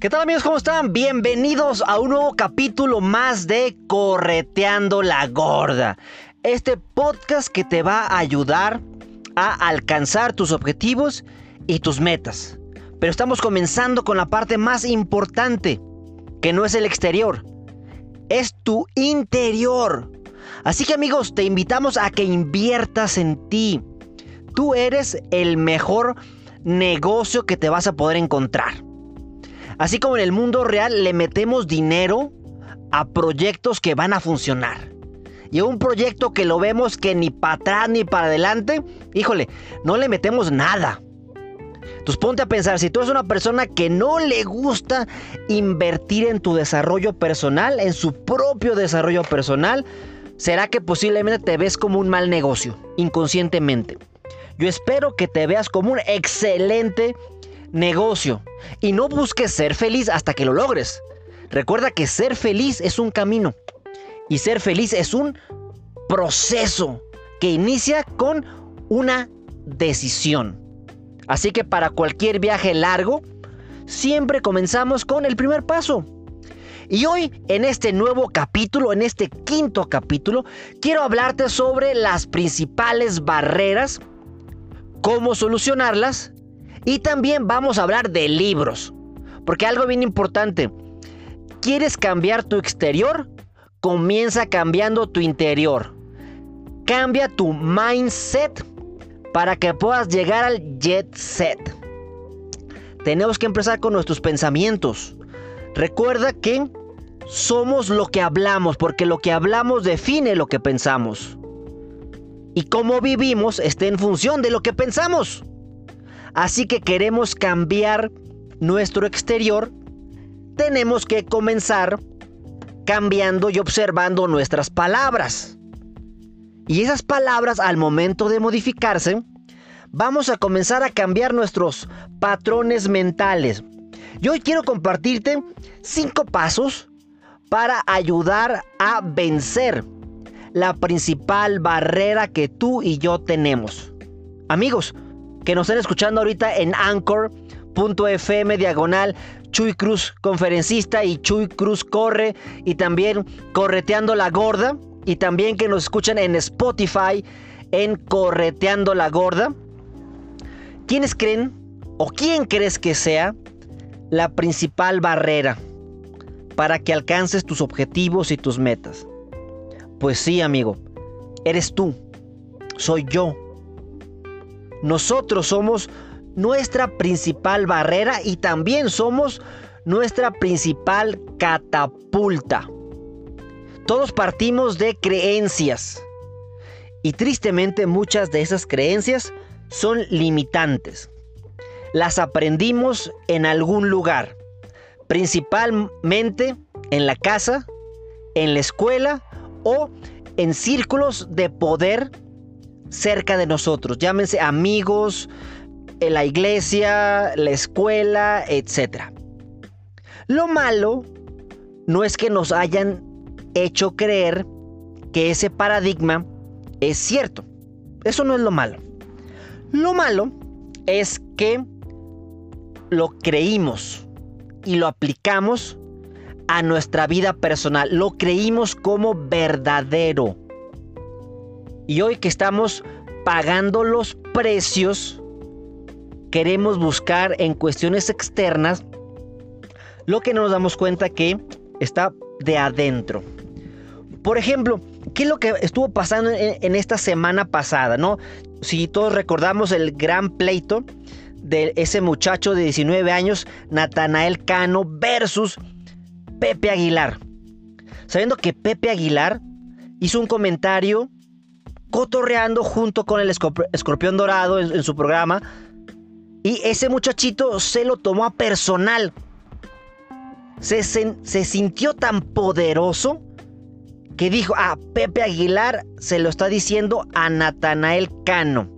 ¿Qué tal amigos? ¿Cómo están? Bienvenidos a un nuevo capítulo más de Correteando la Gorda. Este podcast que te va a ayudar a alcanzar tus objetivos y tus metas. Pero estamos comenzando con la parte más importante, que no es el exterior, es tu interior. Así que amigos, te invitamos a que inviertas en ti. Tú eres el mejor negocio que te vas a poder encontrar. Así como en el mundo real le metemos dinero a proyectos que van a funcionar. Y a un proyecto que lo vemos que ni para atrás ni para adelante, híjole, no le metemos nada. Entonces ponte a pensar, si tú eres una persona que no le gusta invertir en tu desarrollo personal, en su propio desarrollo personal, será que posiblemente te ves como un mal negocio, inconscientemente. Yo espero que te veas como un excelente negocio. Y no busques ser feliz hasta que lo logres. Recuerda que ser feliz es un camino. Y ser feliz es un proceso que inicia con una decisión. Así que para cualquier viaje largo, siempre comenzamos con el primer paso. Y hoy, en este nuevo capítulo, en este quinto capítulo, quiero hablarte sobre las principales barreras, cómo solucionarlas y también vamos a hablar de libros. Porque algo bien importante, ¿quieres cambiar tu exterior? Comienza cambiando tu interior. Cambia tu mindset para que puedas llegar al jet set. Tenemos que empezar con nuestros pensamientos. Recuerda que somos lo que hablamos, porque lo que hablamos define lo que pensamos. Y cómo vivimos está en función de lo que pensamos. Así que queremos cambiar nuestro exterior, tenemos que comenzar cambiando y observando nuestras palabras. Y esas palabras al momento de modificarse, vamos a comenzar a cambiar nuestros patrones mentales. Y hoy quiero compartirte cinco pasos para ayudar a vencer la principal barrera que tú y yo tenemos. Amigos, que nos estén escuchando ahorita en anchor.fm diagonal Chuy Cruz conferencista y Chuy Cruz corre y también correteando la gorda y también que nos escuchan en Spotify en correteando la gorda. ¿Quiénes creen o quién crees que sea la principal barrera para que alcances tus objetivos y tus metas? Pues sí, amigo, eres tú, soy yo nosotros somos nuestra principal barrera y también somos nuestra principal catapulta. Todos partimos de creencias y tristemente muchas de esas creencias son limitantes. Las aprendimos en algún lugar, principalmente en la casa, en la escuela o en círculos de poder cerca de nosotros, llámense amigos, la iglesia, la escuela, etc. Lo malo no es que nos hayan hecho creer que ese paradigma es cierto. Eso no es lo malo. Lo malo es que lo creímos y lo aplicamos a nuestra vida personal. Lo creímos como verdadero. Y hoy que estamos pagando los precios, queremos buscar en cuestiones externas lo que nos damos cuenta que está de adentro. Por ejemplo, ¿qué es lo que estuvo pasando en, esta semana pasada? ¿no? Si todos recordamos el gran pleito de ese muchacho de 19 años, Natanael Cano, versus Pepe Aguilar. Sabiendo que Pepe Aguilar hizo un comentario cotorreando junto con el escorpión dorado en, su programa, Y ese muchachito se lo tomó a personal. Se, se sintió tan poderoso que dijo, ah, Pepe Aguilar se lo está diciendo a Natanael Cano,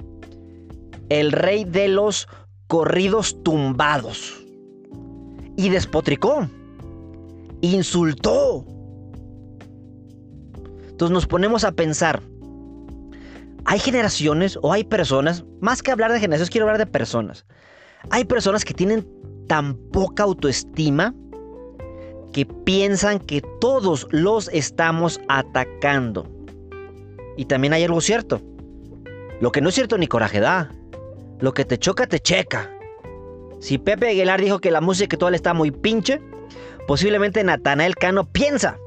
el rey de los corridos tumbados. Y despotricó, insultó. Entonces nos ponemos a pensar, hay generaciones o hay personas, más que hablar de generaciones, quiero hablar de personas. Hay personas que tienen tan poca autoestima que piensan que todos los estamos atacando. Y también hay algo cierto. Lo que no es cierto ni coraje da. Lo que te choca, te checa. Si Pepe Aguilar dijo que la música toda está muy pinche, posiblemente Natanael Cano piensa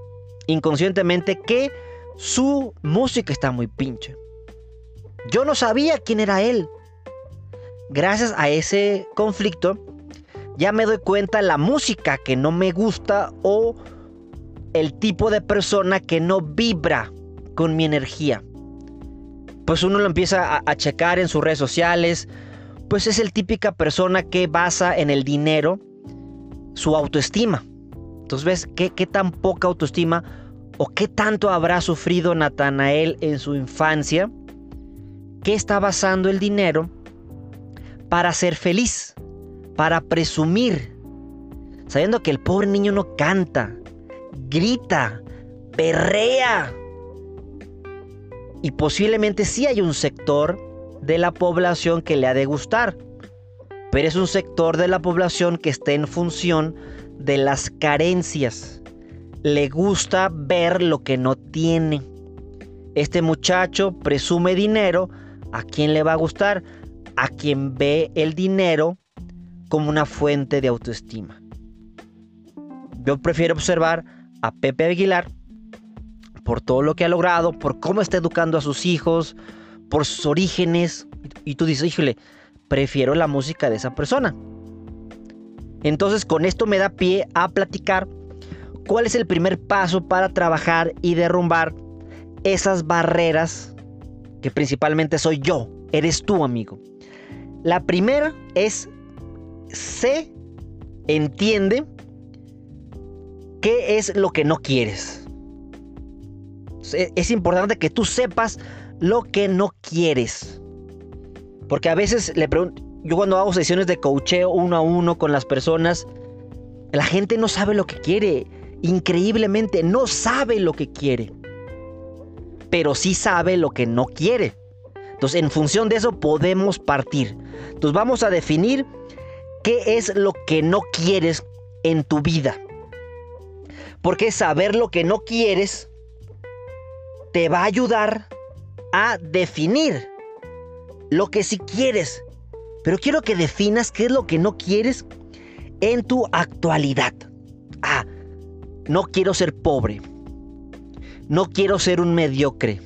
inconscientemente que su música está muy pinche. Yo no sabía quién era él. Gracias a ese conflicto, ya me doy cuenta la música que no me gusta o el tipo de persona que no vibra con mi energía. Pues uno lo empieza a, checar en sus redes sociales. Pues es el típica persona que basa en el dinero su autoestima. Entonces ves qué, qué tan poca autoestima o qué tanto habrá sufrido Natanael en su infancia que está basando el dinero para ser feliz para presumir, sabiendo que el pobre niño no canta, grita, perrea. Y posiblemente sí hay un sector de la población que le ha de gustar, pero es un sector de la población que está en función de las carencias. Le gusta ver lo que no tiene. Este muchacho presume dinero. ¿A quién le va a gustar? A quien ve el dinero como una fuente de autoestima. Yo prefiero observar a Pepe Aguilar por todo lo que ha logrado, por cómo está educando a sus hijos, por sus orígenes. Y tú dices, híjole, prefiero la música de esa persona. Entonces con esto me da pie a platicar cuál es el primer paso para trabajar y derrumbar esas barreras que principalmente soy yo, eres tú amigo. La primera es se entiende qué es lo que no quieres. Es importante que tú sepas lo que no quieres. Porque a veces le pregunto, yo cuando hago sesiones de coacheo uno a uno con las personas, la gente no sabe lo que quiere. Increíblemente, no sabe lo que quiere. Pero sí sabe lo que no quiere. Entonces, en función de eso podemos partir. Entonces, vamos a definir qué es lo que no quieres en tu vida. Porque saber lo que no quieres te va a ayudar a definir lo que sí quieres. Pero quiero que definas qué es lo que no quieres en tu actualidad. Ah, no quiero ser pobre. No quiero ser un mediocre.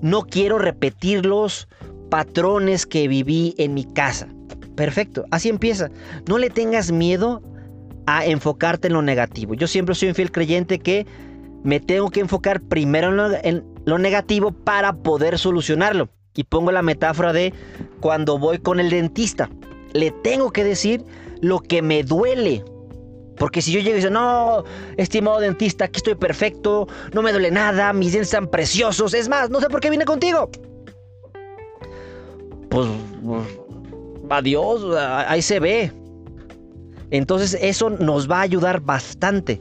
No quiero repetir los patrones que viví en mi casa. Perfecto, así empieza. No le tengas miedo a enfocarte en lo negativo. Yo siempre soy un fiel creyente que me tengo que enfocar primero en lo, negativo para poder solucionarlo. Y pongo la metáfora de cuando voy con el dentista. Le tengo que decir lo que me duele. Porque si yo llego y digo, no, estimado dentista, aquí estoy perfecto, no me duele nada, mis dientes están preciosos, es más, no sé por qué vine contigo. Pues, pues adiós, ahí se ve. Entonces eso nos va a ayudar bastante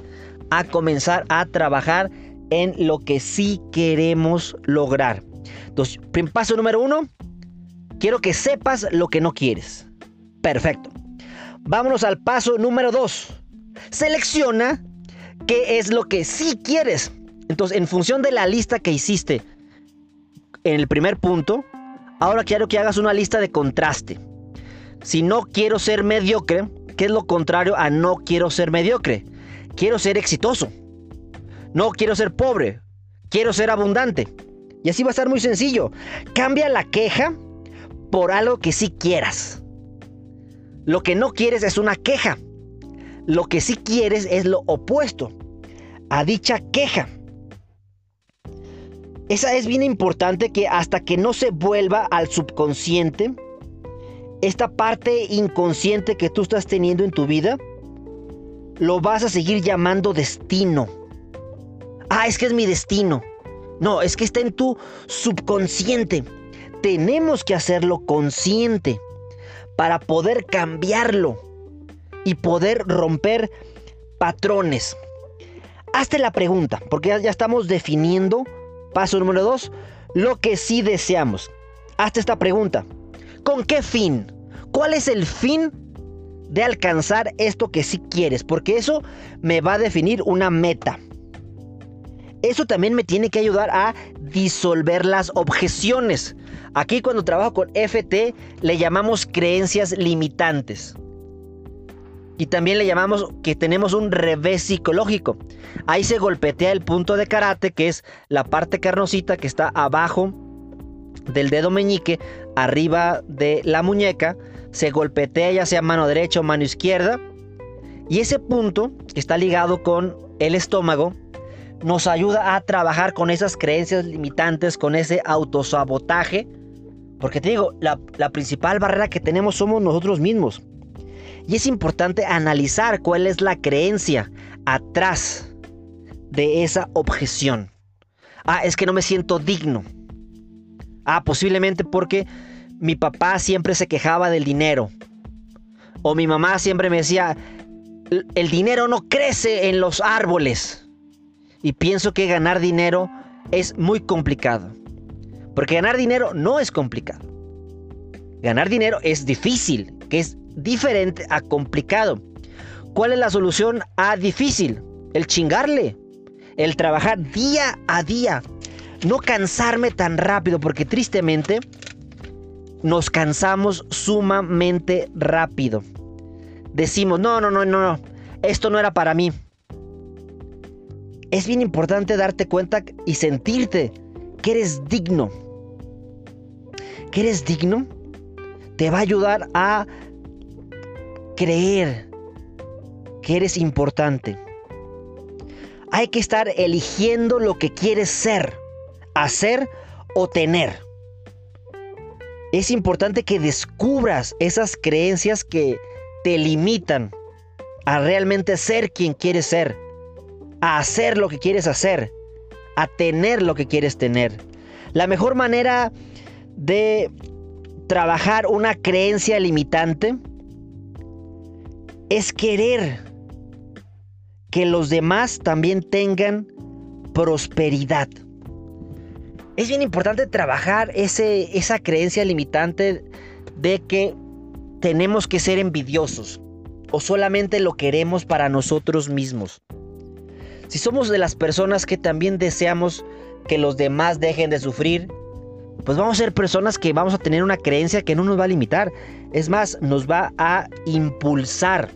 a comenzar a trabajar en lo que sí queremos lograr. Entonces, paso número uno, quiero que sepas lo que no quieres. Perfecto. Vámonos al paso número dos. Selecciona qué es lo que sí quieres. Entonces, en función de la lista que hiciste en el primer punto, ahora quiero que hagas una lista de contraste. Si no quiero ser mediocre, ¿qué es lo contrario a no quiero ser mediocre? Quiero ser exitoso. No quiero ser pobre. Quiero ser abundante. Y así va a estar muy sencillo. Cambia la queja por algo que sí quieras. Lo que no quieres es una queja. Lo que sí quieres es lo opuesto a dicha queja. Esa es bien importante que hasta que no se vuelva al subconsciente, esta parte inconsciente que tú estás teniendo en tu vida, lo vas a seguir llamando destino. Ah, es que es mi destino. No, es que está en tu subconsciente. Tenemos que hacerlo consciente para poder cambiarlo y poder romper patrones. Hazte la pregunta, porque ya, estamos definiendo, paso número dos, lo que sí deseamos. Hazte esta pregunta. ¿Con qué fin? ¿Cuál es el fin de alcanzar esto que sí quieres? Porque eso me va a definir una meta. Eso también me tiene que ayudar a disolver las objeciones. Aquí cuando trabajo con FT le llamamos creencias limitantes. Y también le llamamos que tenemos un revés psicológico. Ahí se golpetea el punto de karate, que es la parte carnosita que está abajo del dedo meñique, arriba de la muñeca. Se golpetea ya sea mano derecha o mano izquierda. Y ese punto, que está ligado con el estómago, nos ayuda a trabajar con esas creencias limitantes, con ese autosabotaje. Porque te digo, la, la principal barrera que tenemos somos nosotros mismos. Y es importante analizar cuál es la creencia atrás de esa objeción. Ah, es que no me siento digno. Ah, posiblemente porque mi papá siempre se quejaba del dinero. O mi mamá siempre me decía, el dinero no crece en los árboles. Y pienso que ganar dinero es muy complicado. Porque ganar dinero no es complicado. Ganar dinero es difícil, que es diferente a complicado. ¿Cuál es la solución a difícil? El chingarle. El trabajar día a día. No cansarme tan rápido porque tristemente nos cansamos sumamente rápido. Decimos, no, no, no, no, no. Esto no era para mí. Es bien importante darte cuenta y sentirte que eres digno. Que eres digno te va a ayudar a creer que eres importante. Hay que estar eligiendo lo que quieres ser, hacer o tener. Es importante que descubras esas creencias que te limitan a realmente ser quien quieres ser, a hacer lo que quieres hacer, a tener lo que quieres tener. La mejor manera de trabajar una creencia limitante es querer que los demás también tengan prosperidad. Es bien importante trabajar ese, esa creencia limitante de que tenemos que ser envidiosos o solamente lo queremos para nosotros mismos. Si somos de las personas que también deseamos que los demás dejen de sufrir, pues vamos a ser personas que vamos a tener una creencia que no nos va a limitar. Es más, nos va a impulsar.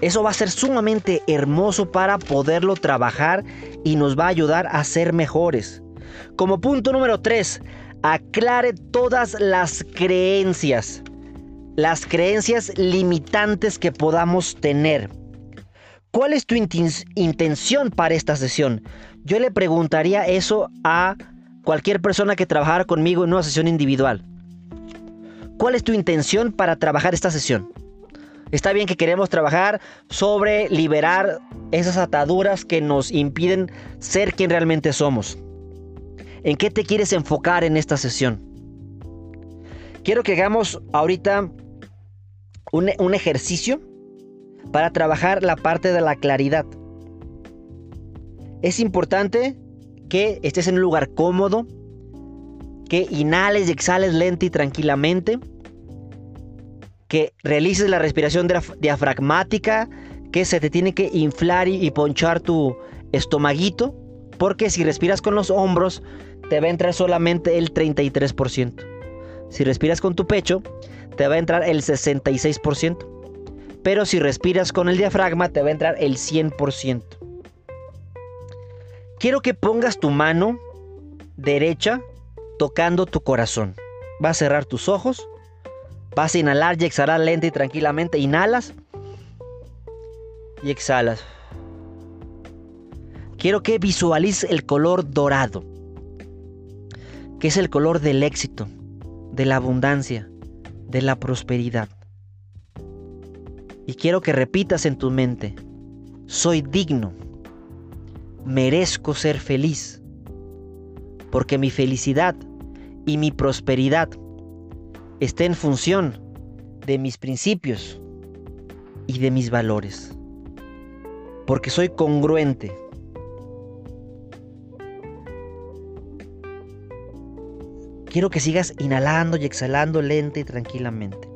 Eso va a ser sumamente hermoso para poderlo trabajar y nos va a ayudar a ser mejores. Como punto número 3, aclare todas las creencias. Las creencias limitantes que podamos tener. ¿Cuál es tu intención para esta sesión? Yo le preguntaría eso a cualquier persona que trabajara conmigo en una sesión individual. ¿Cuál es tu intención para trabajar esta sesión? Está bien que queremos trabajar sobre liberar esas ataduras que nos impiden ser quien realmente somos. ¿En qué te quieres enfocar en esta sesión? Quiero que hagamos ahorita un, un ejercicio para trabajar la parte de la claridad. Es importante que estés en un lugar cómodo, que inhales y exhales lenta y tranquilamente, que realices la respiración diafragmática, que se te tiene que inflar y, ponchar tu estomaguito, porque si respiras con los hombros, te va a entrar solamente el 33%. Si respiras con tu pecho, te va a entrar el 66%. Pero si respiras con el diafragma, te va a entrar el 100%. Quiero que pongas tu mano derecha tocando tu corazón. Vas a cerrar tus ojos. Vas a inhalar y exhalar lenta y tranquilamente. Inhalas y exhalas. Quiero que visualices el color dorado, que es el color del éxito, de la abundancia, de la prosperidad. Y quiero que repitas en tu mente, soy digno, merezco ser feliz, porque mi felicidad y mi prosperidad está en función de mis principios y de mis valores, porque soy congruente. Quiero que sigas inhalando y exhalando lenta y tranquilamente.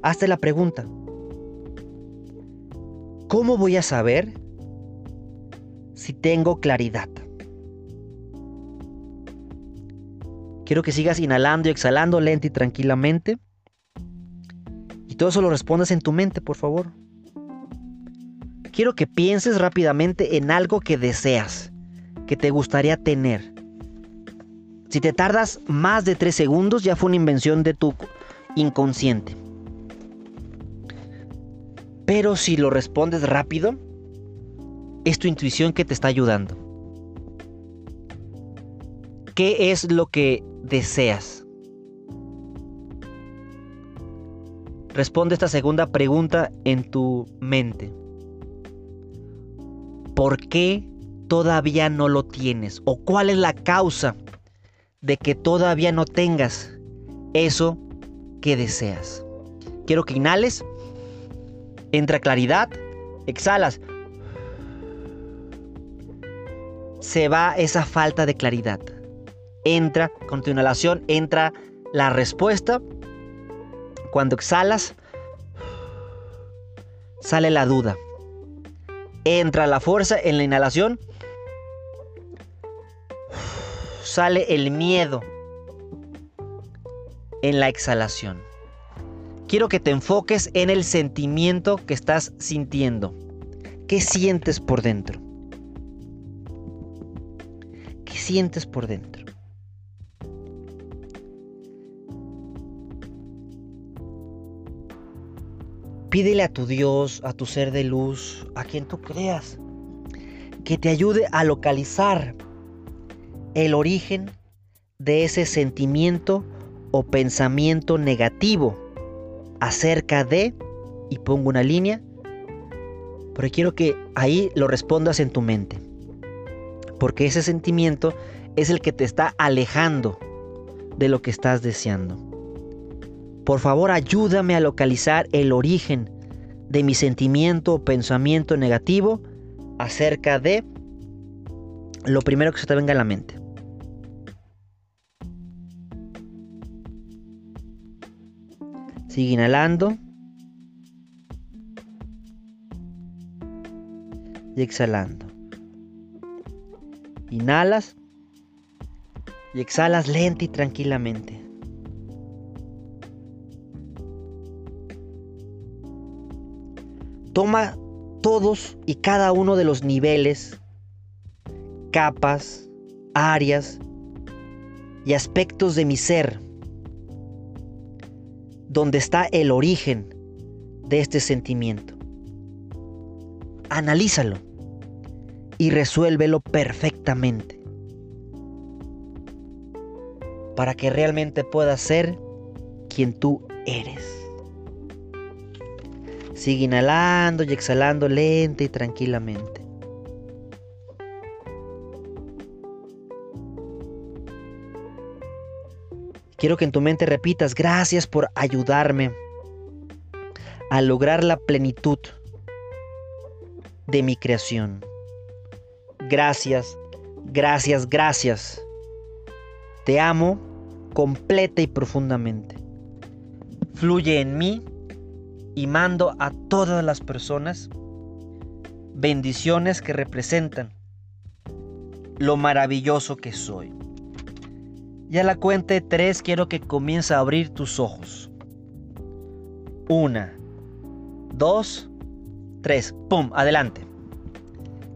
Hazte la pregunta, ¿cómo voy a saber si tengo claridad? Quiero que sigas inhalando y exhalando lenta y tranquilamente. Y todo eso lo respondas en tu mente, por favor. Quiero que pienses rápidamente en algo que deseas, que te gustaría tener. Si te tardas más de 3 segundos, ya fue una invención de tu inconsciente. Pero si lo respondes rápido, es tu intuición que te está ayudando. ¿Qué es lo que deseas? Responde esta segunda pregunta en tu mente. ¿Por qué todavía no lo tienes? ¿O cuál es la causa de que todavía no tengas eso que deseas? Quiero que inhales Entra claridad, exhalas. Se va esa falta de claridad. Entra, con tu inhalación, entra la respuesta. Cuando exhalas, sale la duda. Entra la fuerza en la inhalación. Sale el miedo en la exhalación quiero que te enfoques en el sentimiento que estás sintiendo. ¿Qué sientes por dentro? ¿Qué sientes por dentro? Pídele a tu Dios, a tu ser de luz, a quien tú creas, que te ayude a localizar el origen de ese sentimiento o pensamiento negativo acerca de, y pongo una línea, pero quiero que ahí lo respondas en tu mente. Porque ese sentimiento es el que te está alejando de lo que estás deseando. Por favor, ayúdame a localizar el origen de mi sentimiento o pensamiento negativo acerca de lo primero que se te venga a la mente. Sigue inhalando. Y exhalando. Inhalas. Y exhalas lenta y tranquilamente. Toma todos y cada uno de los niveles, capas, áreas y aspectos de mi ser donde está el origen de este sentimiento. Analízalo y resuélvelo perfectamente para que realmente puedas ser quien tú eres. Sigue inhalando y exhalando lenta y tranquilamente. Quiero que en tu mente repitas, gracias por ayudarme a lograr la plenitud de mi creación. Gracias, gracias, gracias. Te amo completa y profundamente. Fluye en mí y mando a todas las personas bendiciones que representan lo maravilloso que soy. Y a la cuenta de tres quiero que comiences a abrir tus ojos. Una, dos, tres. ¡Pum! Adelante.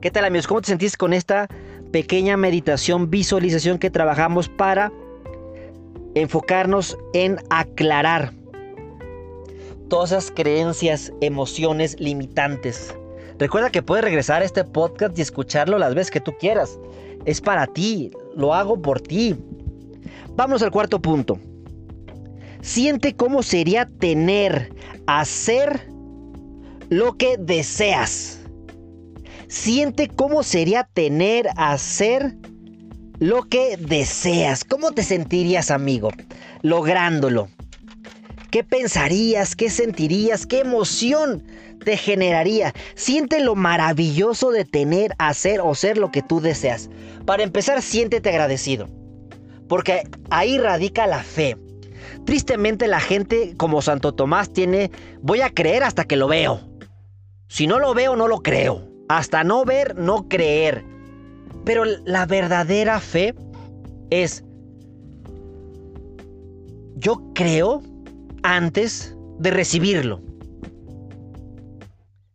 ¿Qué tal amigos? ¿Cómo te sentís con esta pequeña meditación, visualización que trabajamos para enfocarnos en aclarar todas esas creencias, emociones limitantes? Recuerda que puedes regresar a este podcast y escucharlo las veces que tú quieras. Es para ti, lo hago por ti. Vamos al cuarto punto. Siente cómo sería tener, hacer lo que deseas. Siente cómo sería tener, hacer lo que deseas. ¿Cómo te sentirías, amigo, lográndolo? ¿Qué pensarías? ¿Qué sentirías? ¿Qué emoción te generaría? Siente lo maravilloso de tener, hacer o ser lo que tú deseas. Para empezar, siéntete agradecido. Porque ahí radica la fe. Tristemente la gente como Santo Tomás tiene, voy a creer hasta que lo veo. Si no lo veo, no lo creo. Hasta no ver, no creer. Pero la verdadera fe es, yo creo antes de recibirlo.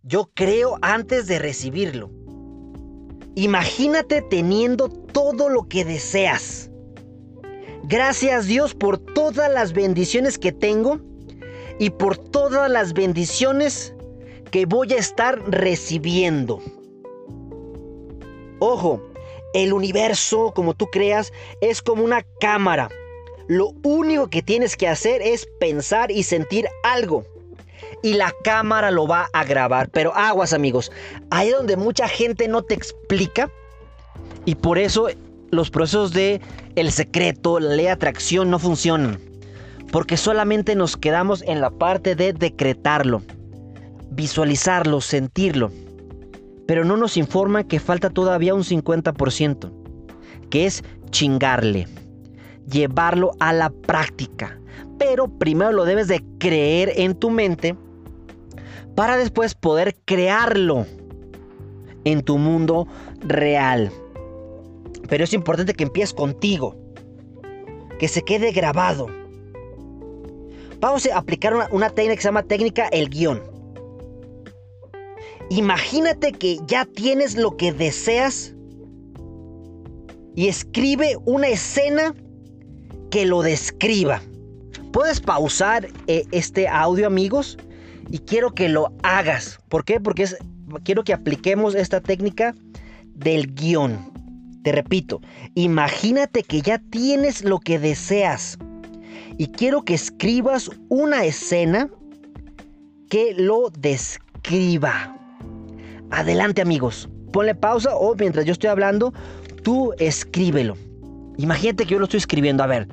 Yo creo antes de recibirlo. Imagínate teniendo todo lo que deseas. Gracias Dios por todas las bendiciones que tengo y por todas las bendiciones que voy a estar recibiendo. Ojo, el universo, como tú creas, es como una cámara. Lo único que tienes que hacer es pensar y sentir algo. Y la cámara lo va a grabar. Pero aguas amigos, ahí donde mucha gente no te explica. Y por eso los procesos de el secreto, la ley de atracción no funcionan. Porque solamente nos quedamos en la parte de decretarlo, visualizarlo, sentirlo. Pero no nos informan que falta todavía un 50%, que es chingarle, llevarlo a la práctica. Pero primero lo debes de creer en tu mente para después poder crearlo en tu mundo real. Pero es importante que empieces contigo. Que se quede grabado. Vamos a aplicar una, técnica que se llama técnica el guion. Imagínate que ya tienes lo que deseas y escribe una escena que lo describa. Puedes pausar eh, este audio amigos y quiero que lo hagas. ¿Por qué? Porque quiero que apliquemos esta técnica del guion. Te repito, imagínate que ya tienes lo que deseas y quiero que escribas una escena que lo describa. Adelante amigos, ponle pausa o mientras yo estoy hablando, tú escríbelo. Imagínate que yo lo estoy escribiendo. A ver,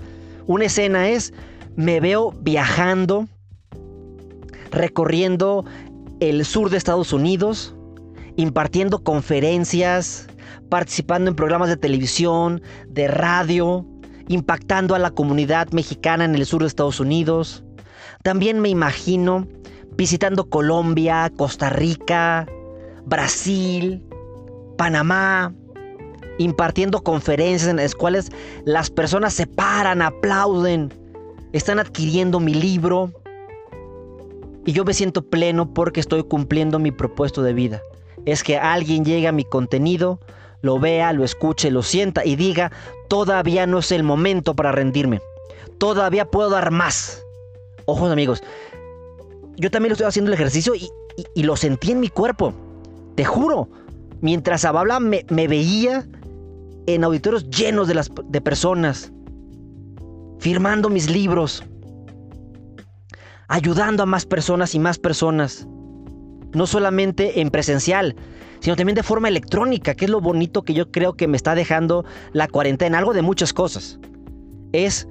una escena es, me veo viajando, recorriendo el sur de Estados Unidos, impartiendo conferencias, participando en programas de televisión, de radio, impactando a la comunidad mexicana en el sur de Estados Unidos. También me imagino visitando Colombia, Costa Rica, Brasil, Panamá, impartiendo conferencias en las cuales las personas se paran, aplauden, están adquiriendo mi libro. Y yo me siento pleno porque estoy cumpliendo mi propósito de vida. Es que alguien llegue a mi contenido, lo vea, lo escuche, lo sienta y diga, todavía no es el momento para rendirme. Todavía puedo dar más. Ojos amigos, yo también lo estoy haciendo el ejercicio y, lo sentí en mi cuerpo. Te juro, mientras hablaba me, me veía en auditorios llenos de, las, de personas, firmando mis libros, ayudando a más personas y más personas. No solamente en presencial, sino también de forma electrónica, que es lo bonito que yo creo que me está dejando la cuarentena, algo de muchas cosas. Es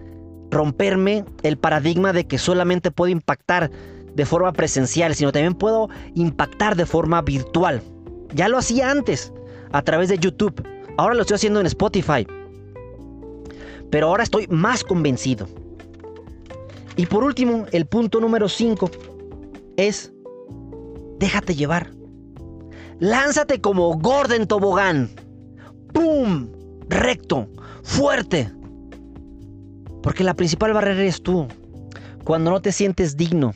romperme el paradigma de que solamente puedo impactar de forma presencial, sino también puedo impactar de forma virtual. Ya lo hacía antes, a través de YouTube. Ahora lo estoy haciendo en Spotify. Pero ahora estoy más convencido. Y por último, el punto número 5 es, déjate llevar. Lánzate como Gordon Tobogán. ¡Pum! Recto, fuerte. Porque la principal barrera eres tú. Cuando no te sientes digno,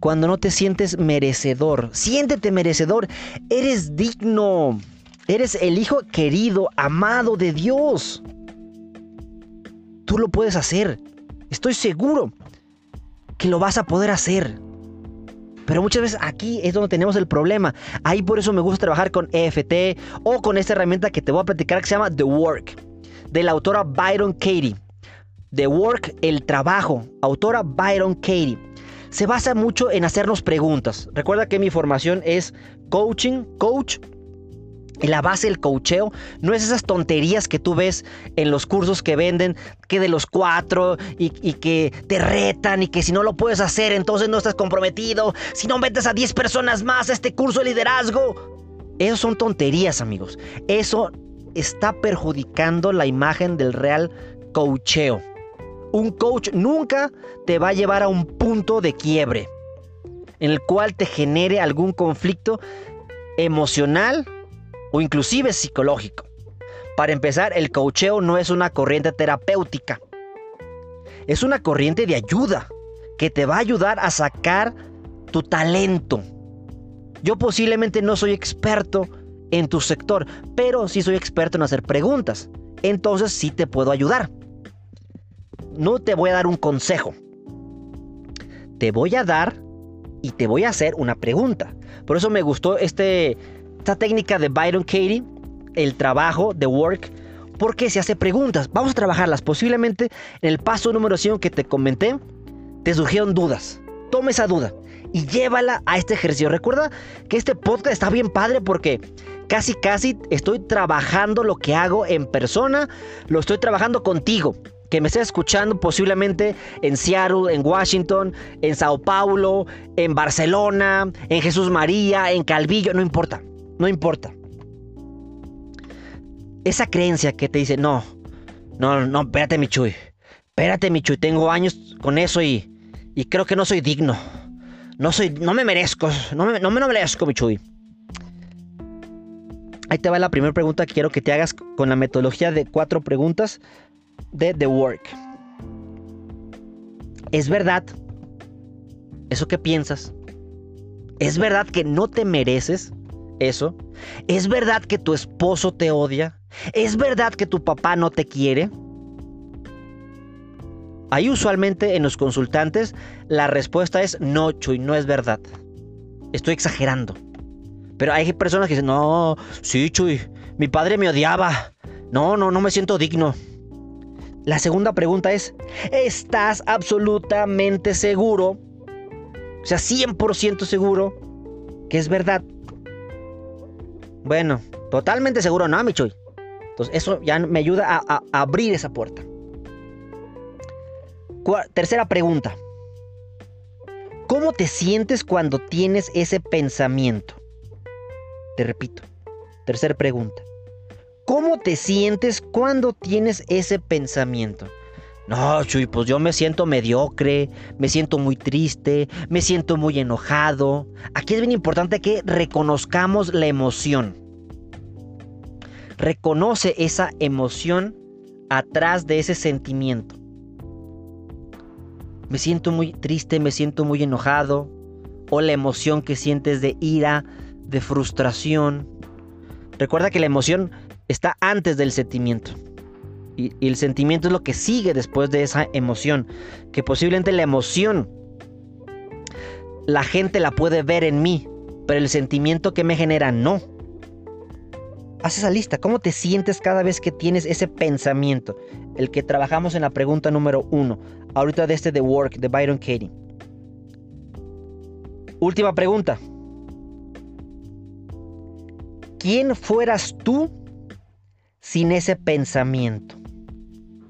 cuando no te sientes merecedor, siéntete merecedor, eres digno. Eres el hijo querido, amado de Dios. Tú lo puedes hacer. Estoy seguro que lo vas a poder hacer. Pero muchas veces aquí es donde tenemos el problema. Ahí por eso me gusta trabajar con EFT o con esta herramienta que te voy a platicar que se llama The Work, de la autora Byron Katie. The Work, el trabajo, autora Byron Katie, se basa mucho en hacernos preguntas. Recuerda que mi formación es coaching, coach. Y la base del coacheo no es esas tonterías que tú ves en los cursos que venden, que de los cuatro y, y, que te retan y que si no lo puedes hacer entonces no estás comprometido. Si no metes a 10 personas más a este curso de liderazgo. Eso son tonterías amigos. Eso está perjudicando la imagen del real coacheo. Un coach nunca te va a llevar a un punto de quiebre en el cual te genere algún conflicto emocional o inclusive psicológico. Para empezar, el coacheo no es una corriente terapéutica. Es una corriente de ayuda que te va a ayudar a sacar tu talento. Yo posiblemente no soy experto en tu sector, pero sí soy experto en hacer preguntas. Entonces sí te puedo ayudar no te voy a dar un consejo. Te voy a dar y te voy a hacer una pregunta. Por eso me gustó este, esta técnica de Byron Katie, el trabajo, de work, porque se hace preguntas. Vamos a trabajarlas. Posiblemente en el paso número 100 que te comenté, te surgieron dudas. Toma esa duda y llévala a este ejercicio. Recuerda que este podcast está bien padre porque casi casi estoy trabajando lo que hago en persona, lo estoy trabajando contigo que me esté escuchando posiblemente en Seattle, en Washington, en Sao Paulo, en Barcelona, en Jesús María, en Calvillo, no importa, no importa. Esa creencia que te dice, no, no, no, espérate mi chuy, espérate mi chuy, tengo años con eso y, y creo que no soy digno. No soy, no me merezco, no me, no me merezco mi chuy. Ahí te va la primera pregunta que quiero que te hagas con la metodología de cuatro preguntas de The Work. ¿Es verdad eso que piensas? ¿Es verdad que no te mereces eso? ¿Es verdad que tu esposo te odia? ¿Es verdad que tu papá no te quiere? Ahí usualmente en los consultantes la respuesta es no, Chuy, no es verdad. Estoy exagerando. Pero hay personas que dicen, no, sí, Chuy, mi padre me odiaba. No, no, no me siento digno. La segunda pregunta es, ¿estás absolutamente seguro? O sea, 100% seguro que es verdad. Bueno, totalmente seguro, ¿no, Michoy? Entonces, eso ya me ayuda a, a abrir esa puerta. tercera pregunta. ¿Cómo te sientes cuando tienes ese pensamiento? Te repito. Tercera pregunta. ¿Cómo te sientes cuando tienes ese pensamiento? No, Chuy, pues yo me siento mediocre, me siento muy triste, me siento muy enojado. Aquí es bien importante que reconozcamos la emoción. Reconoce esa emoción atrás de ese sentimiento. Me siento muy triste, me siento muy enojado. O la emoción que sientes de ira, de frustración. Recuerda que la emoción está antes del sentimiento. Y, el sentimiento es lo que sigue después de esa emoción. Que posiblemente la emoción la gente la puede ver en mí, pero el sentimiento que me genera no. Haz esa lista. ¿Cómo te sientes cada vez que tienes ese pensamiento? El que trabajamos en la pregunta número uno. Ahorita de este The Work de Byron Katie. Última pregunta. ¿Quién fueras tú sin ese pensamiento.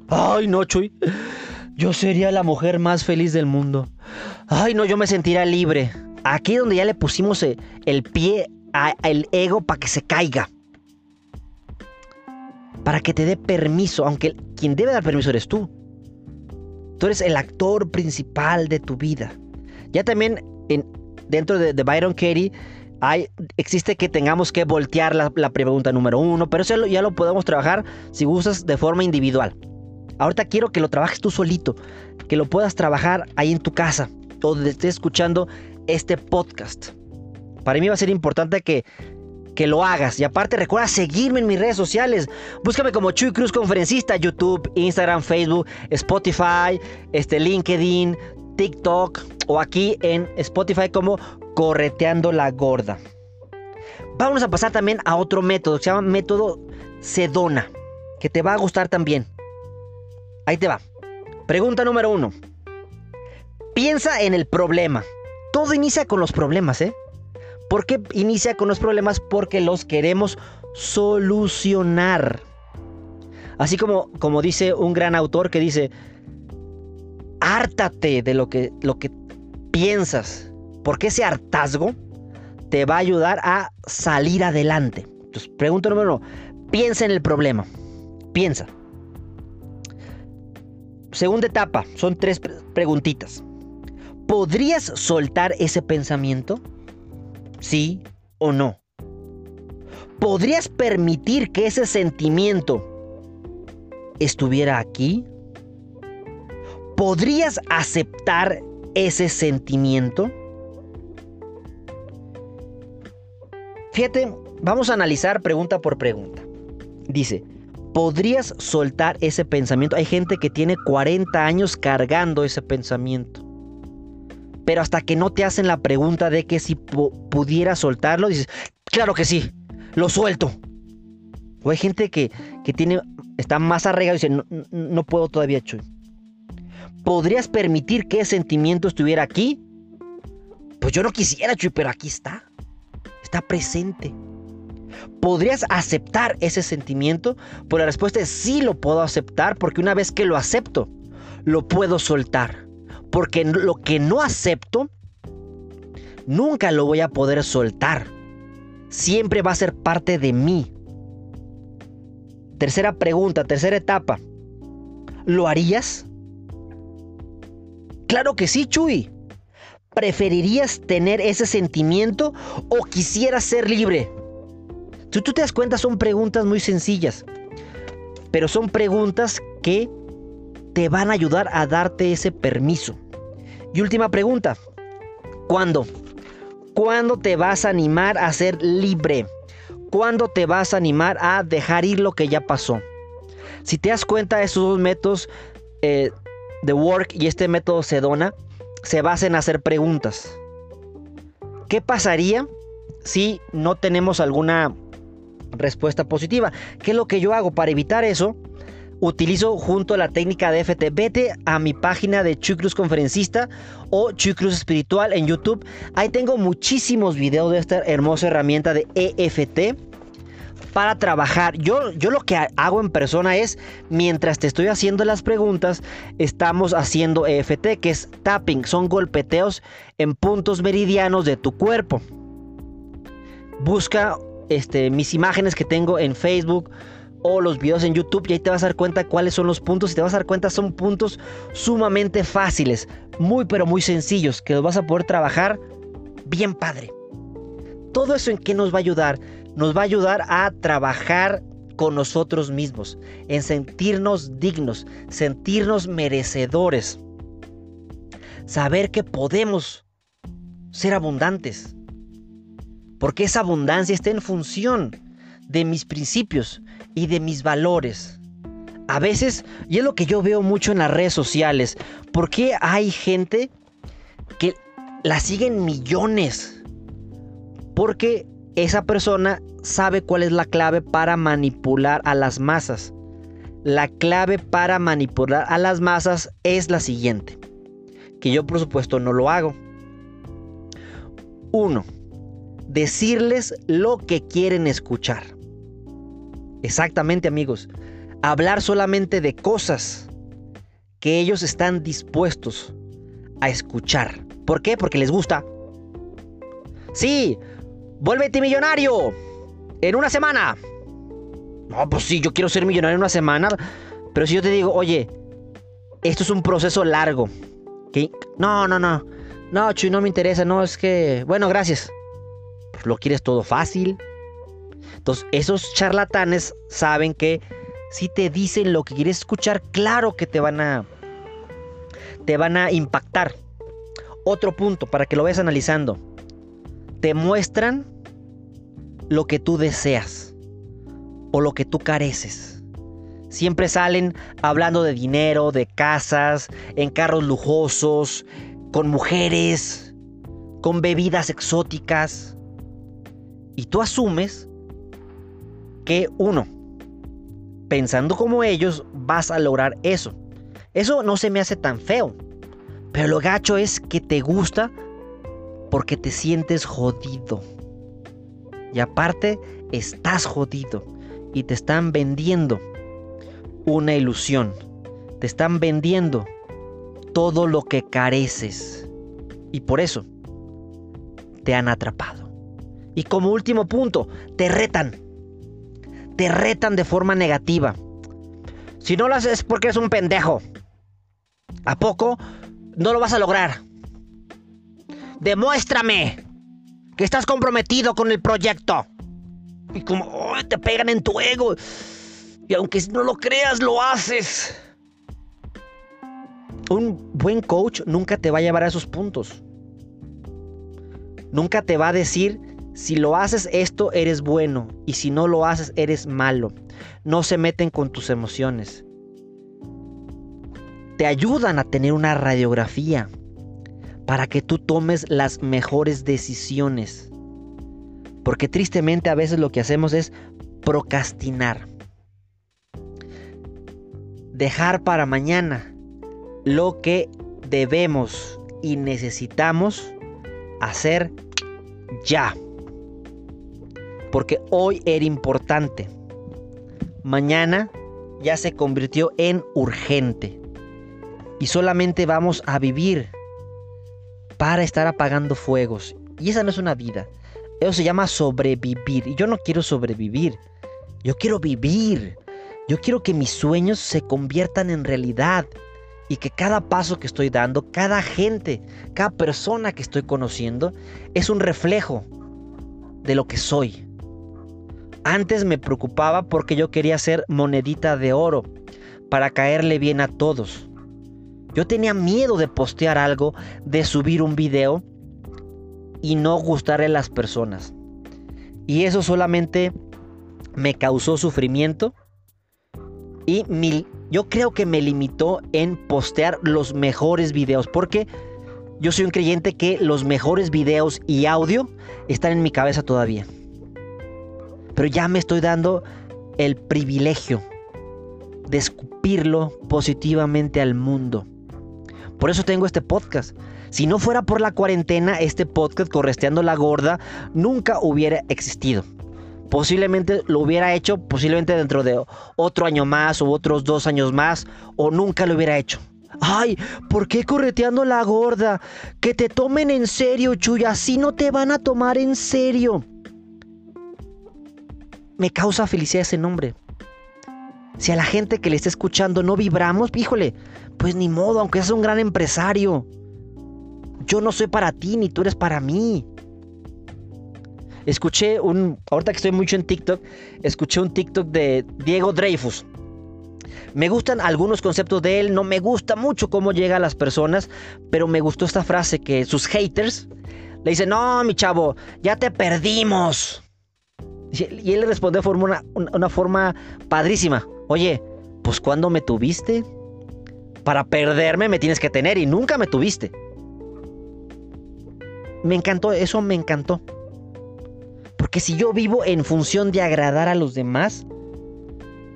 Ay, no, Chuy. Yo sería la mujer más feliz del mundo. Ay, no, yo me sentiría libre. Aquí donde ya le pusimos eh, el pie al ego para que se caiga. Para que te dé permiso, aunque quien debe dar permiso eres tú. Tú eres el actor principal de tu vida. Ya también en, dentro de, de Byron Katie existe que tengamos que voltear la, pregunta número uno, pero eso ya lo podemos trabajar si gustas de forma individual. Ahorita quiero que lo trabajes tú solito, que lo puedas trabajar ahí en tu casa, donde estés escuchando este podcast. Para mí va a ser importante que, que lo hagas. Y aparte recuerda seguirme en mis redes sociales. Búscame como Chuy Cruz Conferencista, YouTube, Instagram, Facebook, Spotify, este, LinkedIn, TikTok o aquí en Spotify como Correteando la Gorda. Vamos a pasar también a otro método que se llama método Sedona, que te va a gustar también. Ahí te va. Pregunta número uno. Piensa en el problema. Todo inicia con los problemas, ¿eh? ¿Por qué inicia con los problemas? Porque los queremos solucionar. Así como, como dice un gran autor que dice, hártate de lo que, lo que piensas, porque ese hartazgo te va a ayudar a salir adelante. Entonces, pregunta número uno, piensa en el problema, piensa. Segunda etapa, son tres preguntitas. ¿Podrías soltar ese pensamiento? ¿Sí o no? ¿Podrías permitir que ese sentimiento estuviera aquí? ¿Podrías aceptar ese sentimiento? Fíjate, vamos a analizar pregunta por pregunta. Dice, ¿podrías soltar ese pensamiento? Hay gente que tiene 40 años cargando ese pensamiento. Pero hasta que no te hacen la pregunta de que si pudiera soltarlo, dices, claro que sí, lo suelto. O hay gente que, tiene, está más arraigado y dice, no, no puedo todavía, Chuy. ¿Podrías permitir que ese sentimiento estuviera aquí? Pues yo no quisiera, Chuy, pero aquí está. Está presente. ¿Podrías aceptar ese sentimiento? Pues la respuesta es sí lo puedo aceptar porque una vez que lo acepto, lo puedo soltar. Porque lo que no acepto, nunca lo voy a poder soltar. Siempre va a ser parte de mí. Tercera pregunta, tercera etapa. ¿Lo harías? Claro que sí, Chuy. ¿Preferirías tener ese sentimiento o quisieras ser libre? Si tú te das cuenta, son preguntas muy sencillas. Pero son preguntas que te van a ayudar a darte ese permiso. Y última pregunta. ¿Cuándo? ¿Cuándo te vas a animar a ser libre? ¿Cuándo te vas a animar a dejar ir lo que ya pasó? Si te das cuenta, esos dos métodos eh, de Work y este método Sedona se basan en hacer preguntas. ¿Qué pasaría si no tenemos alguna respuesta positiva? ¿Qué es lo que yo hago para evitar eso? utilizo junto a la técnica de EFT. Vete a mi página de Chuy Cruz Conferencista o Chuy Cruz Espiritual en YouTube. Ahí tengo muchísimos videos de esta hermosa herramienta de EFT para trabajar. Yo, yo lo que hago en persona es, mientras te estoy haciendo las preguntas, estamos haciendo EFT, que es tapping, son golpeteos en puntos meridianos de tu cuerpo. Busca este, mis imágenes que tengo en Facebook o los videos en YouTube y ahí te vas a dar cuenta cuáles son los puntos y te vas a dar cuenta son puntos sumamente fáciles, muy pero muy sencillos que los vas a poder trabajar bien padre. Todo eso en qué nos va a ayudar? Nos va a ayudar a trabajar con nosotros mismos, en sentirnos dignos, sentirnos merecedores. Saber que podemos ser abundantes. Porque esa abundancia está en función de mis principios y de mis valores. A veces, y es lo que yo veo mucho en las redes sociales, porque hay gente que la siguen millones? Porque esa persona sabe cuál es la clave para manipular a las masas. La clave para manipular a las masas es la siguiente, que yo por supuesto no lo hago. Uno, decirles lo que quieren escuchar. Exactamente amigos. Hablar solamente de cosas que ellos están dispuestos a escuchar. ¿Por qué? Porque les gusta. Sí, vuélvete millonario en una semana. No, pues sí, yo quiero ser millonario en una semana. Pero si yo te digo, oye, esto es un proceso largo. No, no, no. No, Chuy, no me interesa. No, es que... Bueno, gracias. Pues lo quieres todo fácil. Entonces, esos charlatanes saben que si te dicen lo que quieres escuchar, claro que te van a te van a impactar. Otro punto para que lo vayas analizando. Te muestran lo que tú deseas o lo que tú careces. Siempre salen hablando de dinero, de casas, en carros lujosos, con mujeres, con bebidas exóticas. Y tú asumes que uno, pensando como ellos, vas a lograr eso. Eso no se me hace tan feo. Pero lo gacho es que te gusta porque te sientes jodido. Y aparte, estás jodido. Y te están vendiendo una ilusión. Te están vendiendo todo lo que careces. Y por eso te han atrapado. Y como último punto, te retan. Te retan de forma negativa. Si no lo haces es porque eres un pendejo. ¿A poco no lo vas a lograr? Demuéstrame estás comprometido con el proyecto. Y como te pegan en tu ego. Y aunque no lo creas, lo haces. Un buen coach nunca te va a llevar a esos puntos. Nunca te va a decir, si lo haces esto, eres bueno. Y si no lo haces, eres malo. No se meten con tus emociones. Te ayudan a tener una radiografía para que tú tomes las mejores decisiones. Porque tristemente a veces lo que hacemos es procrastinar. Dejar para mañana lo que debemos y necesitamos hacer ya. Porque hoy era importante. Mañana ya se convirtió en urgente. Y solamente vamos a vivir para estar apagando fuegos. Y esa no es una vida. Eso se llama sobrevivir. Y yo no quiero sobrevivir. Yo quiero vivir. Yo quiero que mis sueños se conviertan en realidad. Y que cada paso que estoy dando, cada gente, cada persona que estoy conociendo, es un reflejo de lo que soy. Antes me preocupaba porque yo quería ser monedita de oro para caerle bien a todos. Yo tenía miedo de postear algo, de subir un video y no gustarle a las personas. Y eso solamente me causó sufrimiento y yo creo que me limitó en postear los mejores videos porque yo soy un creyente que los mejores videos y audio están en mi cabeza todavía. Pero ya me estoy dando el privilegio de escupirlo positivamente al mundo. Por eso tengo este podcast. Si no fuera por la cuarentena, este podcast Corresteando la Gorda nunca hubiera existido. Posiblemente lo hubiera hecho, posiblemente dentro de otro año más o otros dos años más, o nunca lo hubiera hecho. Ay, ¿por qué correteando la gorda? Que te tomen en serio, Chuy, así no te van a tomar en serio. Me causa felicidad ese nombre. Si a la gente que le está escuchando no vibramos, híjole, pues ni modo, aunque seas un gran empresario. Yo no soy para ti, ni tú eres para mí. Escuché un, ahorita que estoy mucho en TikTok, escuché un TikTok de Diego Dreyfus. Me gustan algunos conceptos de él, no me gusta mucho cómo llega a las personas, pero me gustó esta frase que sus haters le dicen, no, mi chavo, ya te perdimos. Y él le respondió de forma una, una forma padrísima. Oye, pues ¿cuándo me tuviste? Para perderme me tienes que tener y nunca me tuviste. Me encantó, eso me encantó. Porque si yo vivo en función de agradar a los demás,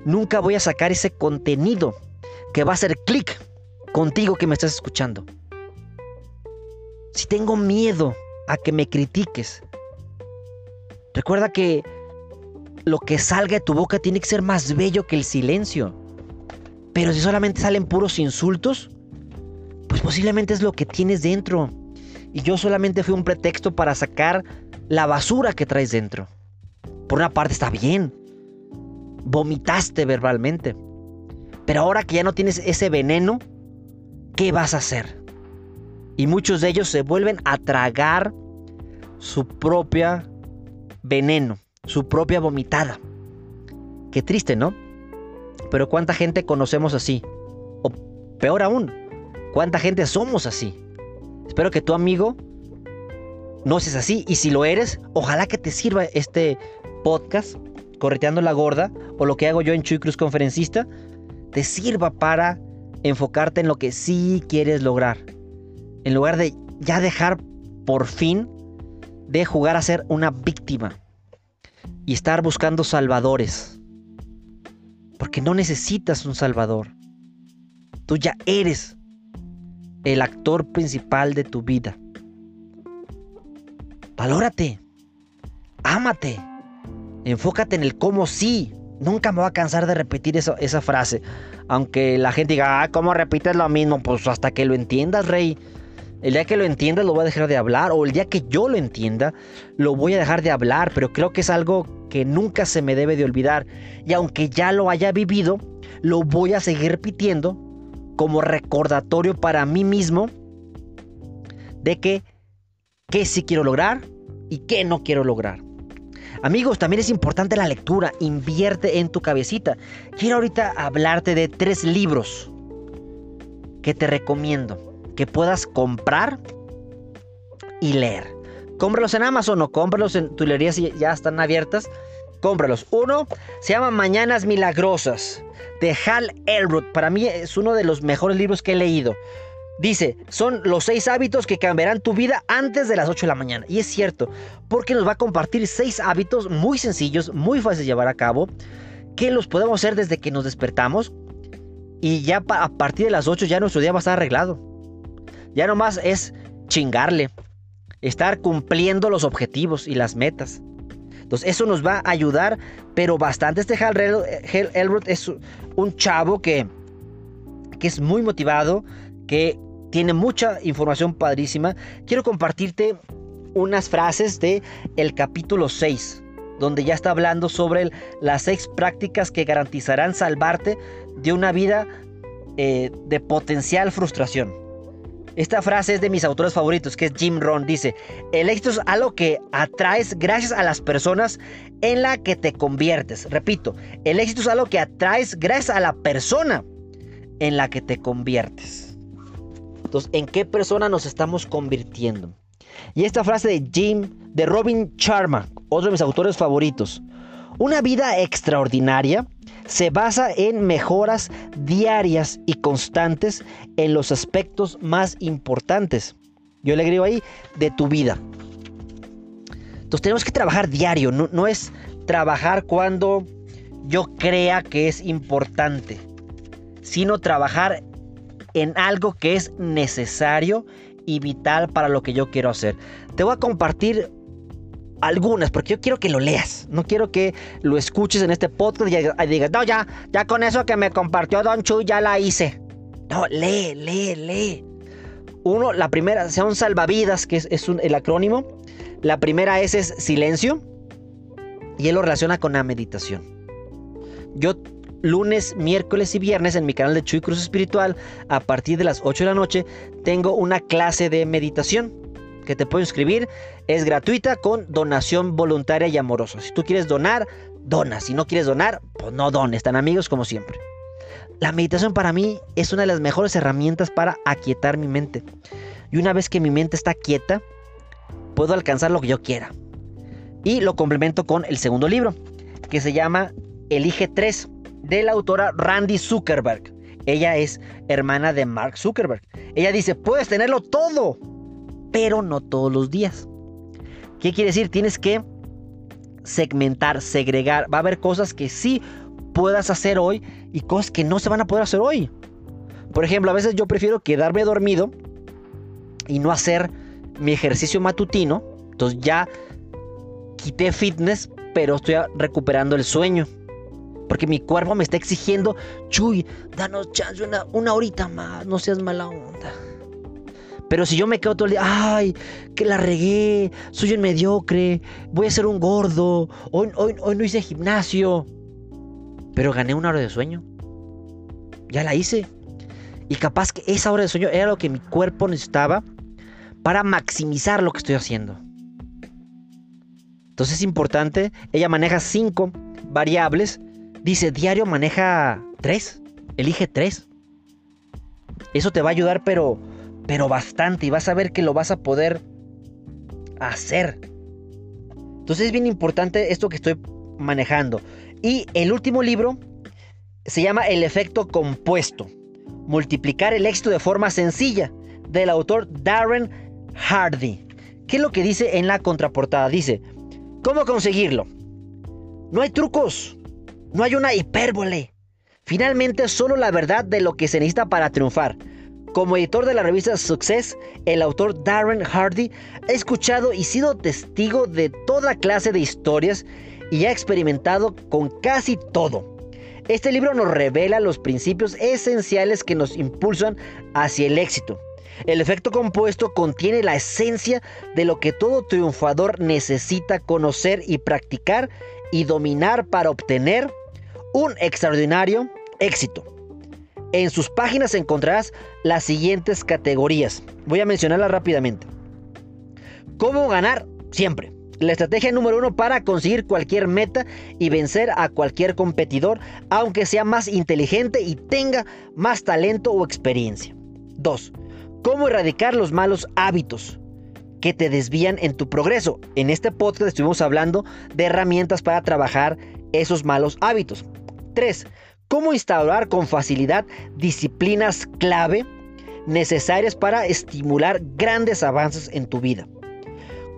nunca voy a sacar ese contenido que va a hacer clic contigo que me estás escuchando. Si tengo miedo a que me critiques, recuerda que lo que salga de tu boca tiene que ser más bello que el silencio. Pero si solamente salen puros insultos, pues posiblemente es lo que tienes dentro. Y yo solamente fui un pretexto para sacar la basura que traes dentro. Por una parte está bien. Vomitaste verbalmente. Pero ahora que ya no tienes ese veneno, ¿qué vas a hacer? Y muchos de ellos se vuelven a tragar su propia veneno, su propia vomitada. Qué triste, ¿no? Pero ¿cuánta gente conocemos así? O peor aún, ¿cuánta gente somos así? Espero que tu amigo no seas así. Y si lo eres, ojalá que te sirva este podcast, Correteando la Gorda, o lo que hago yo en Chuy Cruz Conferencista, te sirva para enfocarte en lo que sí quieres lograr. En lugar de ya dejar por fin de jugar a ser una víctima y estar buscando salvadores. Porque no necesitas un Salvador. Tú ya eres el actor principal de tu vida. Valórate. Ámate. Enfócate en el cómo sí. Nunca me voy a cansar de repetir esa frase. Aunque la gente diga, ah, ¿cómo repites lo mismo? Pues hasta que lo entiendas, rey. El día que lo entiendas lo voy a dejar de hablar. O el día que yo lo entienda, lo voy a dejar de hablar. Pero creo que es algo que nunca se me debe de olvidar. Y aunque ya lo haya vivido, lo voy a seguir repitiendo como recordatorio para mí mismo de que qué sí quiero lograr y qué no quiero lograr. Amigos, también es importante la lectura, invierte en tu cabecita. Quiero ahorita hablarte de tres libros que te recomiendo que puedas comprar y leer. Cómpralos en Amazon o cómpralos en tulerías si ya están abiertas. Cómpralos. Uno se llama Mañanas Milagrosas de Hal Elrod. Para mí es uno de los mejores libros que he leído. Dice, son los seis hábitos que cambiarán tu vida antes de las 8 de la mañana. Y es cierto, porque nos va a compartir seis hábitos muy sencillos, muy fáciles de llevar a cabo, que los podemos hacer desde que nos despertamos. Y ya a partir de las 8 ya nuestro día va a estar arreglado. Ya nomás es chingarle, estar cumpliendo los objetivos y las metas. Entonces eso nos va a ayudar, pero bastante. Este Hal Elrod es un chavo que, que es muy motivado, que tiene mucha información padrísima. Quiero compartirte unas frases de el capítulo 6, donde ya está hablando sobre las seis prácticas que garantizarán salvarte de una vida eh, de potencial frustración. Esta frase es de mis autores favoritos, que es Jim Rohn. Dice, el éxito es algo que atraes gracias a las personas en la que te conviertes. Repito, el éxito es algo que atraes gracias a la persona en la que te conviertes. Entonces, ¿en qué persona nos estamos convirtiendo? Y esta frase de Jim, de Robin Sharma, otro de mis autores favoritos. Una vida extraordinaria se basa en mejoras diarias y constantes en los aspectos más importantes. Yo le agrego ahí de tu vida. Entonces tenemos que trabajar diario, no, es trabajar cuando yo crea que es importante, sino trabajar en algo que es necesario y vital para lo que yo quiero hacer. Te voy a compartir algunas, porque yo quiero que lo leas. No quiero que lo escuches en este podcast y digas, no, ya, ya con eso que me compartió Don Chu, ya la hice. No, lee, lee, lee. Uno, la primera, son salvavidas, que es, el acrónimo. La primera es, es silencio. Y él lo relaciona con la meditación. Yo lunes, miércoles y viernes en mi canal de Chuy Cruz Espiritual, a partir de las 8 de la noche, tengo una clase de meditación que te puedo inscribir. Es gratuita con donación voluntaria y amorosa. Si tú quieres donar, dona. Si no quieres donar, pues no dones. Están amigos como siempre. La meditación para mí es una de las mejores herramientas para aquietar mi mente. Y una vez que mi mente está quieta, puedo alcanzar lo que yo quiera. Y lo complemento con el segundo libro, que se llama Elige 3, de la autora Randy Zuckerberg. Ella es hermana de Mark Zuckerberg. Ella dice, puedes tenerlo todo, pero no todos los días. ¿Qué quiere decir? Tienes que segmentar, segregar. Va a haber cosas que sí puedas hacer hoy y cosas que no se van a poder hacer hoy. Por ejemplo, a veces yo prefiero quedarme dormido y no hacer mi ejercicio matutino. Entonces ya quité fitness, pero estoy recuperando el sueño. Porque mi cuerpo me está exigiendo, Chuy, danos chance una, una horita más, no seas mala onda. Pero si yo me quedo todo el día, ay, que la regué, soy un mediocre, voy a ser un gordo, hoy, hoy, hoy no hice gimnasio. Pero gané una hora de sueño. Ya la hice. Y capaz que esa hora de sueño era lo que mi cuerpo necesitaba para maximizar lo que estoy haciendo. Entonces es importante. Ella maneja cinco variables. Dice, diario maneja tres. Elige tres. Eso te va a ayudar, pero pero bastante y vas a ver que lo vas a poder hacer. Entonces es bien importante esto que estoy manejando. Y el último libro se llama El efecto compuesto. Multiplicar el éxito de forma sencilla del autor Darren Hardy. ¿Qué es lo que dice en la contraportada? Dice, ¿cómo conseguirlo? No hay trucos, no hay una hipérbole, Finalmente, solo la verdad de lo que se necesita para triunfar. Como editor de la revista Success, el autor Darren Hardy ha escuchado y sido testigo de toda clase de historias y ha experimentado con casi todo. Este libro nos revela los principios esenciales que nos impulsan hacia el éxito. El efecto compuesto contiene la esencia de lo que todo triunfador necesita conocer y practicar y dominar para obtener un extraordinario éxito. En sus páginas encontrarás las siguientes categorías. Voy a mencionarlas rápidamente. ¿Cómo ganar? Siempre. La estrategia número uno para conseguir cualquier meta y vencer a cualquier competidor, aunque sea más inteligente y tenga más talento o experiencia. 2. Cómo erradicar los malos hábitos que te desvían en tu progreso. En este podcast estuvimos hablando de herramientas para trabajar esos malos hábitos. 3. Cómo instaurar con facilidad disciplinas clave necesarias para estimular grandes avances en tu vida.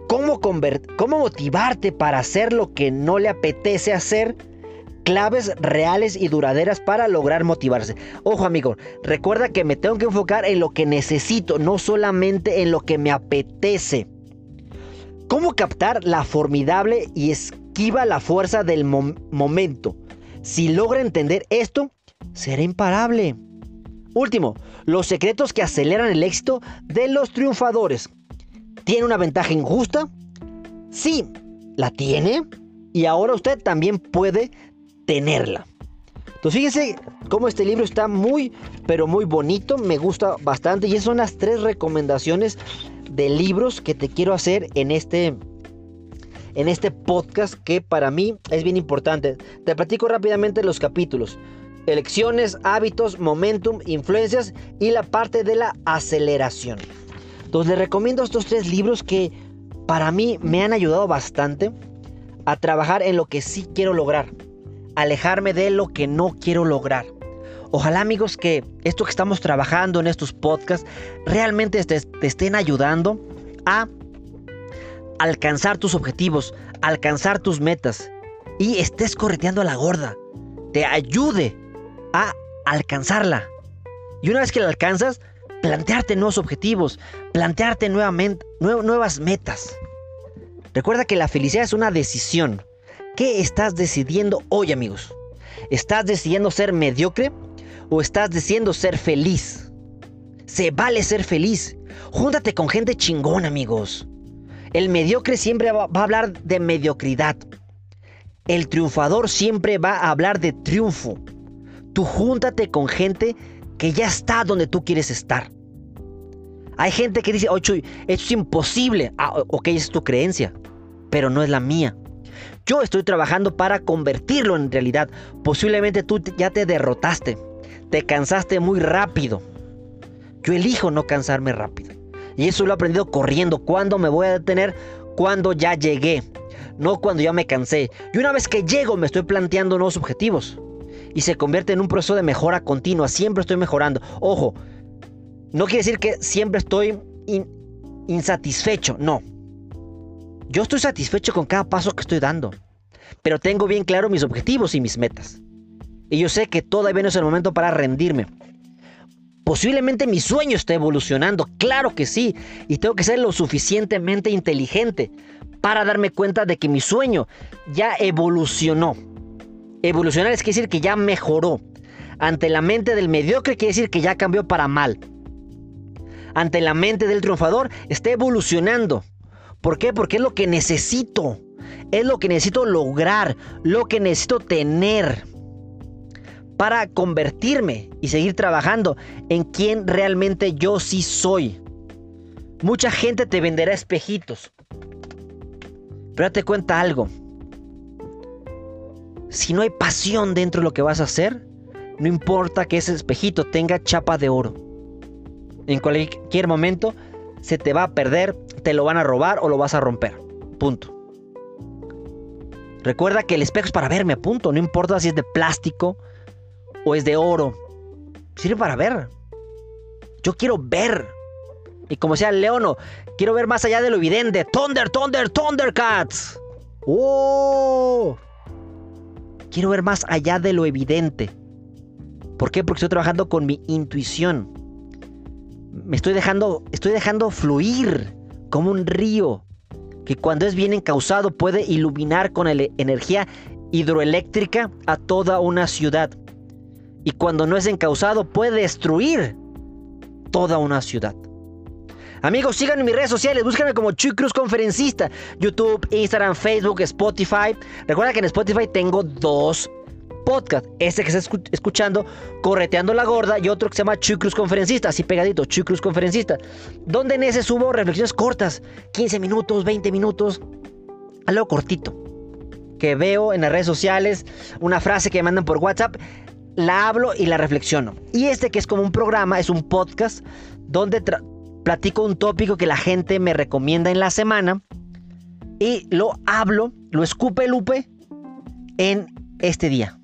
Cómo, cómo motivarte para hacer lo que no le apetece hacer. Claves reales y duraderas para lograr motivarse. Ojo amigo, recuerda que me tengo que enfocar en lo que necesito, no solamente en lo que me apetece. ¿Cómo captar la formidable y esquiva la fuerza del momento? Si logra entender esto, será imparable. Último, los secretos que aceleran el éxito de los triunfadores. ¿Tiene una ventaja injusta? Sí, la tiene. Y ahora usted también puede tenerla. Entonces fíjense cómo este libro está muy, pero muy bonito. Me gusta bastante. Y esas son las tres recomendaciones de libros que te quiero hacer en este en este podcast que para mí es bien importante. Te platico rápidamente los capítulos. Elecciones, hábitos, momentum, influencias y la parte de la aceleración. Entonces les recomiendo estos tres libros que para mí me han ayudado bastante a trabajar en lo que sí quiero lograr. Alejarme de lo que no quiero lograr. Ojalá amigos que esto que estamos trabajando en estos podcasts realmente te, te estén ayudando a alcanzar tus objetivos, alcanzar tus metas y estés correteando a la gorda. Te ayude a alcanzarla. Y una vez que la alcanzas, plantearte nuevos objetivos, plantearte nuevamente, nuevas metas. Recuerda que la felicidad es una decisión. ¿Qué estás decidiendo hoy, amigos? ¿Estás decidiendo ser mediocre o estás decidiendo ser feliz? Se vale ser feliz. Júntate con gente chingón, amigos. El mediocre siempre va, a hablar de mediocridad. El triunfador siempre va a hablar de triunfo. Tú júntate con gente que ya está donde tú quieres estar. Hay gente que dice, ocho, esto es imposible. Ah, ok, es tu creencia, pero no es la mía. Yo estoy trabajando para convertirlo en realidad. Posiblemente tú ya te derrotaste. Te cansaste muy rápido. Yo elijo no cansarme rápido. Y eso lo he aprendido corriendo. ¿Cuándo me voy a detener? Cuando ya llegué. No cuando ya me cansé. Y una vez que llego me estoy planteando nuevos objetivos. Y se convierte en un proceso de mejora continua. Siempre estoy mejorando. Ojo, no quiere decir que siempre estoy insatisfecho. No. Yo estoy satisfecho con cada paso que estoy dando. Pero tengo bien claro mis objetivos y mis metas. Y yo sé que todavía no es el momento para rendirme. Posiblemente mi sueño esté evolucionando, claro que sí, y tengo que ser lo suficientemente inteligente para darme cuenta de que mi sueño ya evolucionó. Evolucionar es decir que ya mejoró. Ante la mente del mediocre quiere decir que ya cambió para mal. Ante la mente del triunfador está evolucionando. ¿Por qué? Porque es lo que necesito. Es lo que necesito lograr, lo que necesito tener para convertirme y seguir trabajando en quien realmente yo sí soy. Mucha gente te venderá espejitos. Pero date cuenta algo. Si no hay pasión dentro de lo que vas a hacer, no importa que ese espejito tenga chapa de oro. En cualquier momento se te va a perder, te lo van a robar o lo vas a romper. Punto. Recuerda que el espejo es para verme, punto. No importa si es de plástico, o es de oro. Sirve para ver. Yo quiero ver. Y como sea Leono, quiero ver más allá de lo evidente. Thunder, Thunder, Thundercats. ¡Oh! Quiero ver más allá de lo evidente. ¿Por qué? Porque estoy trabajando con mi intuición. Me estoy dejando, estoy dejando fluir como un río que cuando es bien encausado puede iluminar con energía hidroeléctrica a toda una ciudad. Y cuando no es encausado puede destruir toda una ciudad. Amigos, síganme en mis redes sociales, búsquenme como Chuy Cruz Conferencista, YouTube, Instagram, Facebook, Spotify. Recuerda que en Spotify tengo dos podcasts. Este que está escuchando, Correteando la Gorda, y otro que se llama Chuy Cruz Conferencista, así pegadito, Chuy Cruz Conferencista. Donde en ese subo reflexiones cortas, 15 minutos, 20 minutos, algo cortito. Que veo en las redes sociales, una frase que me mandan por WhatsApp, la hablo y la reflexiono. Y este que es como un programa, es un podcast donde platico un tópico que la gente me recomienda en la semana y lo hablo, lo escupe Lupe en este día.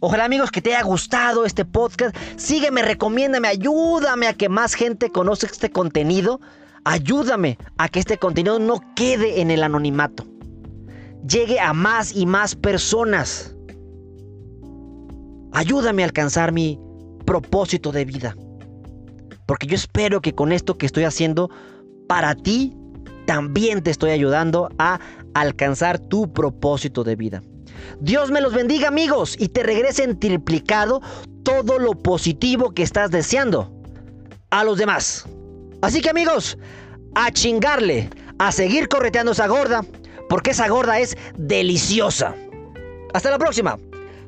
Ojalá amigos que te haya gustado este podcast. Sígueme, recomiéndame, ayúdame a que más gente conozca este contenido. Ayúdame a que este contenido no quede en el anonimato. Llegue a más y más personas. Ayúdame a alcanzar mi propósito de vida. Porque yo espero que con esto que estoy haciendo para ti, también te estoy ayudando a alcanzar tu propósito de vida. Dios me los bendiga amigos y te regrese en triplicado todo lo positivo que estás deseando a los demás. Así que amigos, a chingarle, a seguir correteando esa gorda, porque esa gorda es deliciosa. Hasta la próxima.